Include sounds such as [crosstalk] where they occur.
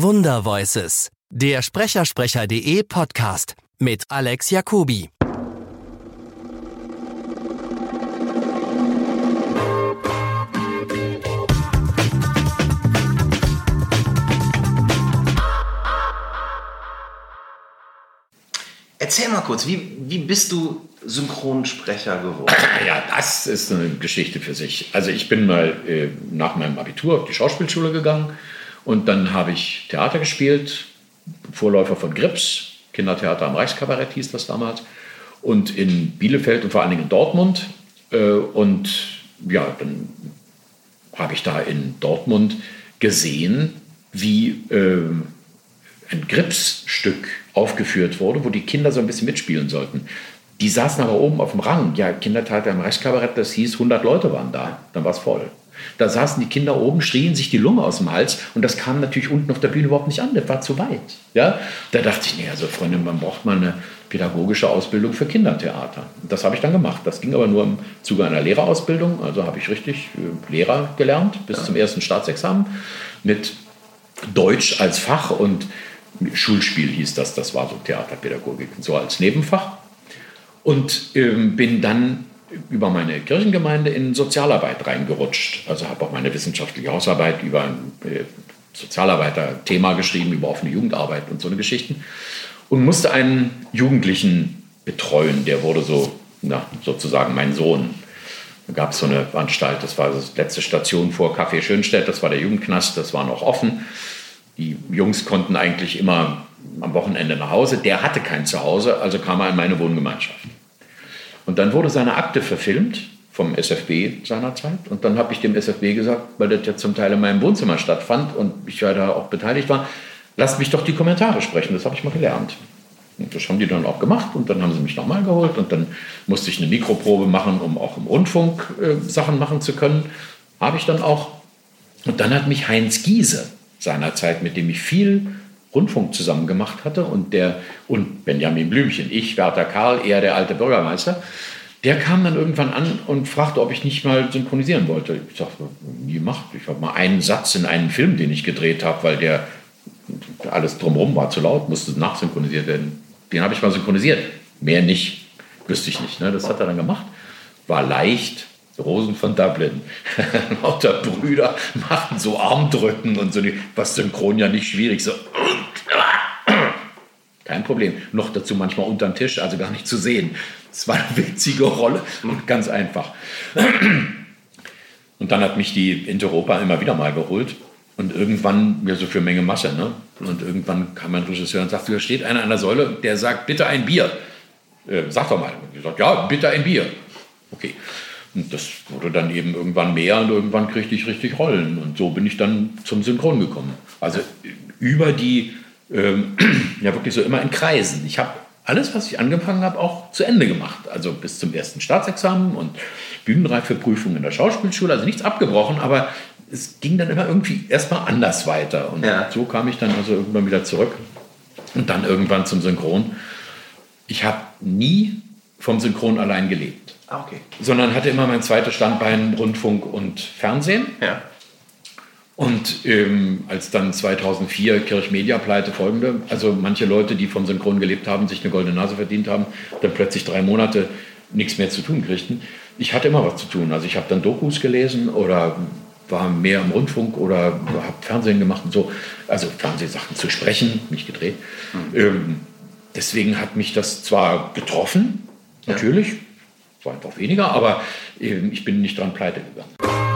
Wundervoices, der Sprechersprecher.de Podcast mit Alex Jacobi. Erzähl mal kurz, wie, wie bist du Synchronsprecher geworden? [laughs] Ja, das ist eine Geschichte für sich. Also ich bin mal äh, nach meinem Abitur auf die Schauspielschule gegangen und dann habe ich Theater gespielt, Vorläufer von Grips, Kindertheater am Reichskabarett hieß das damals, und in Bielefeld und vor allen Dingen in Dortmund. Äh, und ja, dann habe ich da in Dortmund gesehen, wie äh, ein Gripsstück aufgeführt wurde, wo die Kinder so ein bisschen mitspielen sollten. Die saßen aber oben auf dem Rang. Ja, Kindertheater im Reichskabarett, das hieß, 100 Leute waren da. Dann war es voll. Da saßen die Kinder oben, schrien sich die Lunge aus dem Hals und das kam natürlich unten auf der Bühne überhaupt nicht an. Das war zu weit. Ja? Da dachte ich, nee, also Freunde, man braucht mal eine pädagogische Ausbildung für Kindertheater. Und das habe ich dann gemacht. Das ging aber nur im Zuge einer Lehrerausbildung. Also habe ich richtig äh, Lehrer gelernt bis ja. zum ersten Staatsexamen mit Deutsch als Fach und Schulspiel hieß das, das war so Theaterpädagogik, so als Nebenfach. Und ähm, bin dann über meine Kirchengemeinde in Sozialarbeit reingerutscht. Also habe auch meine wissenschaftliche Hausarbeit über ein äh, Sozialarbeiter-Thema geschrieben, über offene Jugendarbeit und so eine Geschichten. Und musste einen Jugendlichen betreuen, der wurde so, na, sozusagen mein Sohn. Da gab es so eine Anstalt, das war die letzte Station vor Café Schönstedt, das war der Jugendknast, das war noch offen. Die Jungs konnten eigentlich immer am Wochenende nach Hause. Der hatte kein Zuhause, also kam er in meine Wohngemeinschaft. Und dann wurde seine Akte verfilmt vom SFB seinerzeit. Und dann habe ich dem SFB gesagt, weil das ja zum Teil in meinem Wohnzimmer stattfand und ich ja da auch beteiligt war, lasst mich doch die Kommentare sprechen. Das habe ich mal gelernt. Und das haben die dann auch gemacht und dann haben sie mich nochmal geholt und dann musste ich eine Mikroprobe machen, um auch im Rundfunk äh, Sachen machen zu können. Habe ich dann auch. Und dann hat mich Heinz Giese seinerzeit, mit dem ich viel Rundfunk zusammen gemacht hatte und der und Benjamin Blümchen, ich, Werther Karl, er der alte Bürgermeister, der kam dann irgendwann an und fragte, ob ich nicht mal synchronisieren wollte. Ich sagte, nie gemacht. Ich habe mal einen Satz in einen Film, den ich gedreht habe, weil der alles drumherum war zu laut, musste nachsynchronisiert werden. Den habe ich mal synchronisiert. Mehr nicht. Wüsste ich nicht. Ne? Das hat er dann gemacht. War leicht, Rosen von Dublin. [laughs] Lauter Brüder machten so Armdrücken und so, was synchron ja nicht schwierig. So. [clears throat] Kein Problem. Noch dazu manchmal unterm Tisch, also gar nicht zu sehen. Es war eine witzige Rolle und ganz einfach. Und dann hat mich die Interopa immer wieder mal geholt. Und irgendwann, ja, so für Menge Masse, ne? Und irgendwann kam mein Regisseur und sagte, da steht einer an der Säule, der sagt, bitte ein Bier. Äh, sag doch mal. Und ich sagte, ja, bitte ein Bier. Okay. Und das wurde dann eben irgendwann mehr und irgendwann kriegte ich richtig Rollen. Und so bin ich dann zum Synchron gekommen. Also über die, ähm, [clears throat] ja wirklich so immer in Kreisen. Ich habe alles, was ich angefangen habe, auch zu Ende gemacht. Also bis zum ersten Staatsexamen und Bühnenreifeprüfung in der Schauspielschule. Also nichts abgebrochen, aber es ging dann immer irgendwie erstmal anders weiter. Und ja. so kam ich dann also irgendwann wieder zurück und dann irgendwann zum Synchron. Ich habe nie vom Synchron allein gelebt. Ah, okay. Sondern hatte immer mein zweites Standbein Rundfunk und Fernsehen. Ja. Und ähm, als dann 2004 Kirchmedia-Pleite folgende, also manche Leute, die vom Synchron gelebt haben, sich eine goldene Nase verdient haben, dann plötzlich drei Monate nichts mehr zu tun kriegten. Ich hatte immer was zu tun. Also ich habe dann Dokus gelesen oder war mehr im Rundfunk oder habe Fernsehen gemacht und so. Also Fernsehsachen zu sprechen, nicht gedreht. Mhm. Ähm, deswegen hat mich das zwar getroffen, natürlich, war einfach weniger, aber ich bin nicht dran pleite gegangen.